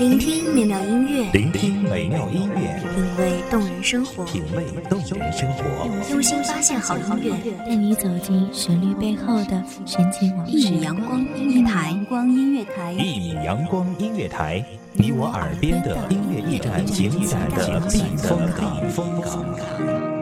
聆听美妙音乐，聆听美妙音乐，品味动人生活，品味动人生活，用心发现好音乐，带你走进旋律背后的神奇往事。一米阳光音乐台，光音乐台，一米阳光音乐台，你我耳边的音乐驿站，情感的避风港。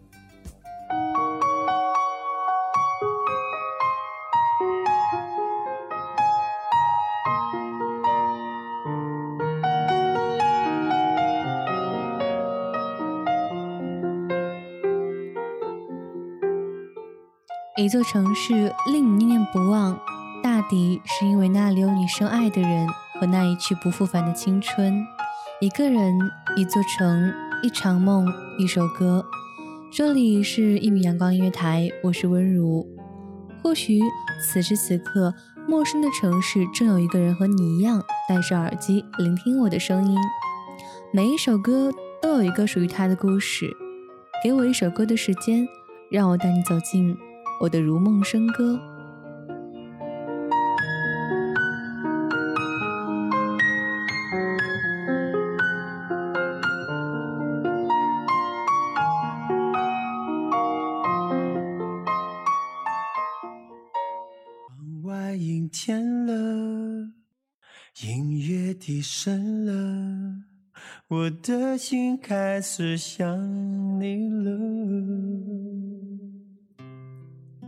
一座城市令你念念不忘，大抵是因为那里有你深爱的人和那一去不复返的青春。一个人，一座城，一场梦，一首歌。这里是一米阳光音乐台，我是温如。或许此时此刻，陌生的城市正有一个人和你一样戴着耳机聆听我的声音。每一首歌都有一个属于他的故事。给我一首歌的时间，让我带你走进。我的如梦笙歌。窗外阴天了，音乐低声了，我的心开始想你了。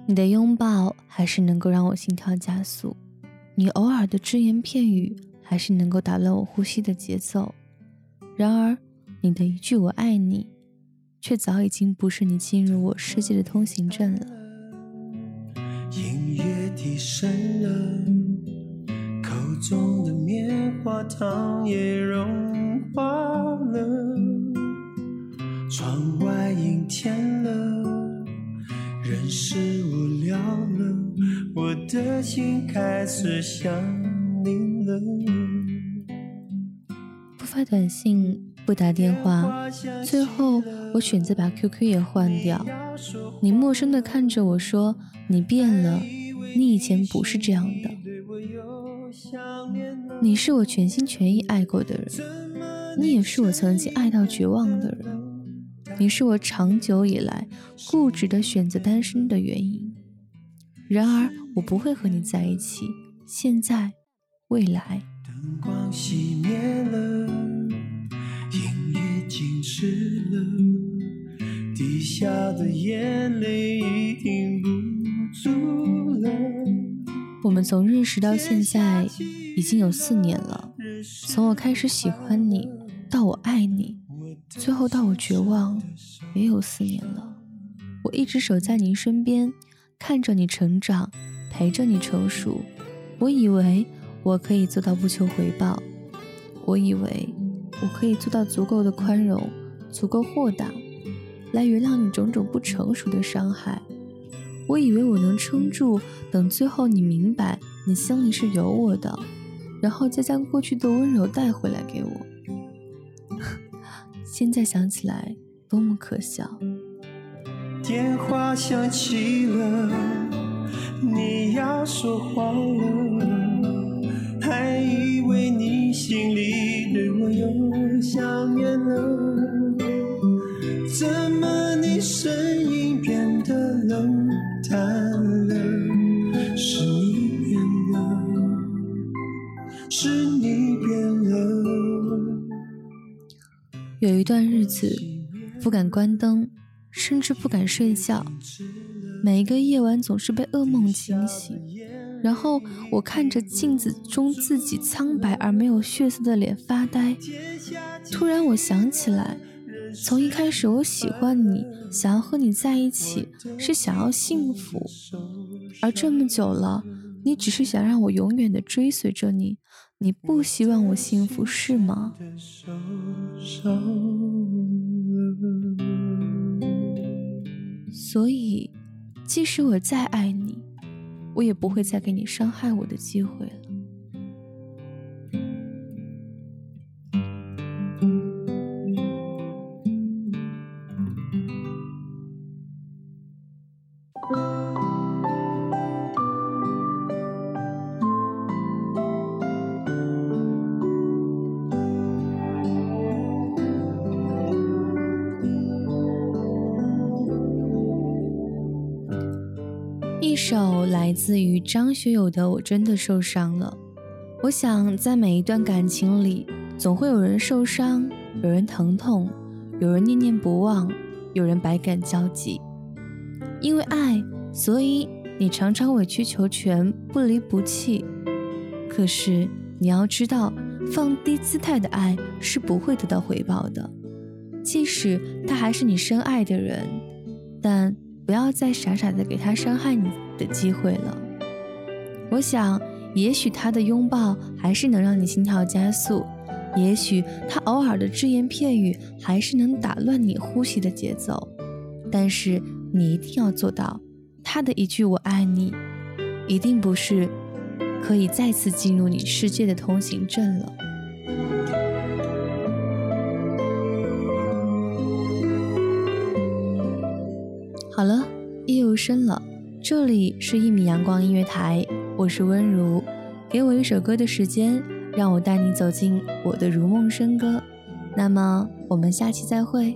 你的拥抱还是能够让我心跳加速，你偶尔的只言片语还是能够打乱我呼吸的节奏。然而，你的一句“我爱你”，却早已经不是你进入我世界的通行证了。音乐低声了，口中的棉花糖也融化了，窗外阴天了。人是，的心开始想你了。不发短信，不打电话，最后我选择把 QQ 也换掉。你陌生的看着我说：“你变了，你以前不是这样的。”你是我全心全意爱过的人，你也是我曾经爱到绝望的人。你是我长久以来固执的选择单身的原因。然而，我不会和你在一起。现在，未来。灯光熄灭了，音乐静止了，滴下的眼泪已停不住了。我们从认识到现在已经有四年了。从我开始喜欢你，到我爱你。最后到我绝望，也有四年了。我一直守在您身边，看着你成长，陪着你成熟。我以为我可以做到不求回报，我以为我可以做到足够的宽容，足够豁达，来原谅你种种不成熟的伤害。我以为我能撑住，等最后你明白你心里是有我的，然后再将过去的温柔带回来给我。现在想起来，多么可笑！电话响起了，你要说话了，还以为你心里对我有想念了，怎么你声音变得冷淡了？是你变了，是你变了。有一段日子，不敢关灯，甚至不敢睡觉。每一个夜晚总是被噩梦惊醒，然后我看着镜子中自己苍白而没有血色的脸发呆。突然，我想起来，从一开始我喜欢你，想要和你在一起，是想要幸福。而这么久了，你只是想让我永远的追随着你，你不希望我幸福是吗？所以，即使我再爱你，我也不会再给你伤害我的机会了。一首来自于张学友的《我真的受伤了》。我想，在每一段感情里，总会有人受伤，有人疼痛，有人念念不忘，有人百感交集。因为爱，所以你常常委曲求全，不离不弃。可是你要知道，放低姿态的爱是不会得到回报的，即使他还是你深爱的人，但。不要再傻傻的给他伤害你的机会了。我想，也许他的拥抱还是能让你心跳加速，也许他偶尔的只言片语还是能打乱你呼吸的节奏。但是你一定要做到，他的一句“我爱你”，一定不是可以再次进入你世界的通行证了。好了，夜又深了，这里是一米阳光音乐台，我是温如，给我一首歌的时间，让我带你走进我的如梦笙歌。那么，我们下期再会。